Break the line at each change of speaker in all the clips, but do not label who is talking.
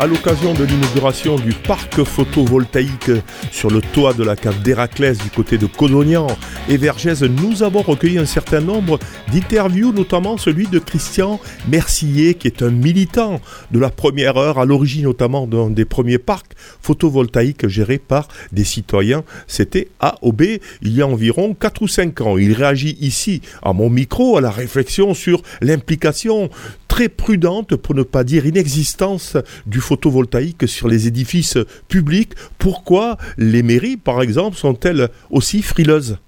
À l'occasion de l'inauguration du parc photovoltaïque sur le toit de la cave d'Héraclès du côté de Codognan et Vergès, nous avons recueilli un certain nombre d'interviews, notamment celui de Christian Mercier, qui est un militant de la première heure, à l'origine notamment d'un des premiers parcs photovoltaïques gérés par des citoyens. C'était à OB il y a environ 4 ou 5 ans. Il réagit ici, à mon micro, à la réflexion sur l'implication très prudente, pour ne pas dire inexistence, du photovoltaïque sur les édifices publics. Pourquoi les mairies, par exemple, sont-elles aussi frileuses?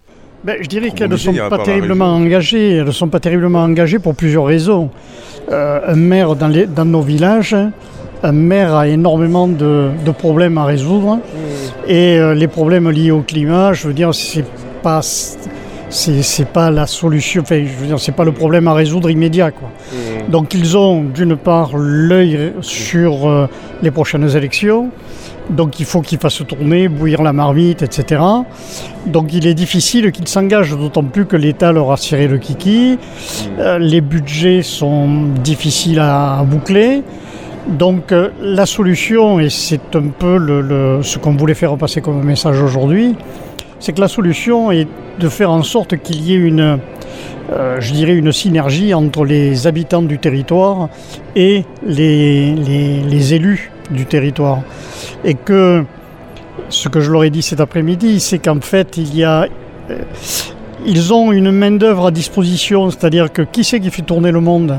Ben, je dirais qu'elles ne sont pas terriblement engagées. Elles ne sont pas terriblement engagées pour plusieurs raisons. Euh, un maire dans, les, dans, nos villages, un maire a énormément de, de problèmes à résoudre. Mmh. Et euh, les problèmes liés au climat, je veux dire, c'est pas c'est pas la solution, enfin, je veux dire, c'est pas le problème à résoudre immédiat. Quoi. Mmh. Donc ils ont d'une part l'œil sur euh, les prochaines élections, donc il faut qu'ils fassent tourner, bouillir la marmite, etc. Donc il est difficile qu'ils s'engagent, d'autant plus que l'État leur a serré le kiki, mmh. euh, les budgets sont difficiles à, à boucler. Donc euh, la solution, et c'est un peu le, le, ce qu'on voulait faire passer comme message aujourd'hui, c'est que la solution est de faire en sorte qu'il y ait une, euh, je dirais, une synergie entre les habitants du territoire et les, les, élus du territoire. Et que ce que je leur ai dit cet après-midi, c'est qu'en fait, il y a. Euh, ils ont une main-d'œuvre à disposition, c'est-à-dire que qui c'est qui fait tourner le monde?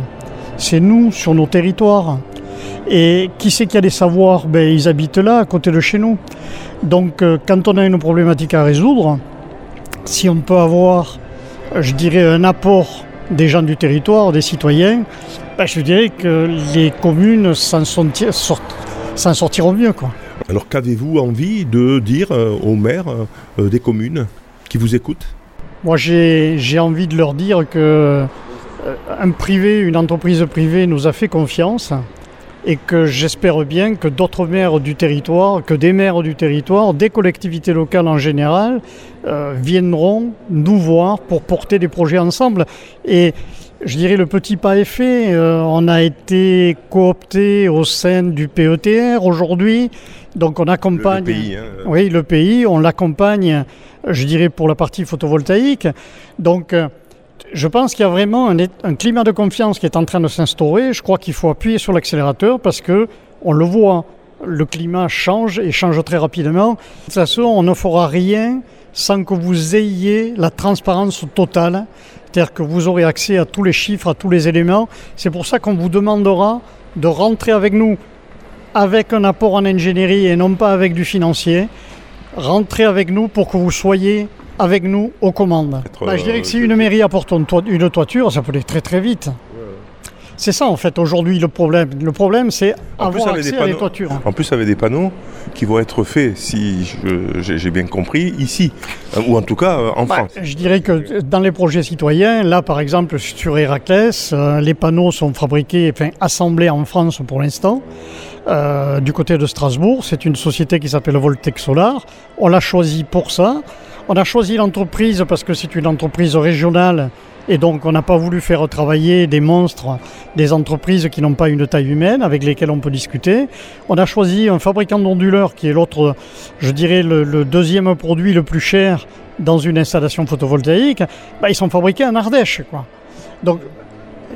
C'est nous, sur nos territoires. Et qui c'est qui a des savoirs? Ben, Ils habitent là, à côté de chez nous. Donc, euh, quand on a une problématique à résoudre, si on peut avoir, je dirais, un apport des gens du territoire, des citoyens, ben, je dirais que les communes s'en sortiront mieux. Quoi.
Alors qu'avez-vous envie de dire euh, aux maires euh, des communes qui vous écoutent?
Moi j'ai envie de leur dire que un privé, une entreprise privée nous a fait confiance et que j'espère bien que d'autres maires du territoire, que des maires du territoire, des collectivités locales en général, euh, viendront nous voir pour porter des projets ensemble. Et je dirais le petit pas est fait. Euh, on a été coopté au sein du PETR aujourd'hui, donc on accompagne.
Le, le pays, hein.
Oui, le pays, on l'accompagne. Je dirais pour la partie photovoltaïque. Donc euh, je pense qu'il y a vraiment un, climat de confiance qui est en train de s'instaurer. Je crois qu'il faut appuyer sur l'accélérateur parce que on le voit, le climat change et change très rapidement. De toute façon, on ne fera rien sans que vous ayez la transparence totale, c'est-à-dire que vous aurez accès à tous les chiffres, à tous les éléments. C'est pour ça qu'on vous demandera de rentrer avec nous avec un apport en ingénierie et non pas avec du financier. Rentrez avec nous pour que vous soyez avec nous aux commandes. Bah, je dirais que si une mairie apporte une, to une toiture, ça peut aller très très vite. C'est ça en fait aujourd'hui le problème. Le problème c'est avoir accès
panneaux,
à des toitures.
En plus avec des panneaux qui vont être faits, si j'ai bien compris, ici, ou en tout cas en
bah,
France.
Je dirais que dans les projets citoyens, là par exemple sur Héraclès, euh, les panneaux sont fabriqués, enfin assemblés en France pour l'instant. Euh, du côté de Strasbourg, c'est une société qui s'appelle Voltec Solar. On l'a choisi pour ça. On a choisi l'entreprise parce que c'est une entreprise régionale et donc on n'a pas voulu faire travailler des monstres, des entreprises qui n'ont pas une taille humaine avec lesquelles on peut discuter. On a choisi un fabricant d'onduleurs qui est l'autre, je dirais, le, deuxième produit le plus cher dans une installation photovoltaïque. Bah, ils sont fabriqués en Ardèche. Quoi. Donc,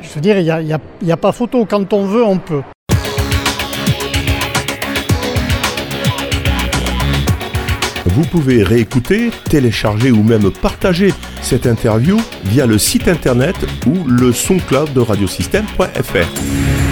je veux dire, il n'y a pas photo. Quand on veut, on peut.
Vous pouvez réécouter, télécharger ou même partager cette interview via le site internet ou le SoundCloud de radiosystème.fr.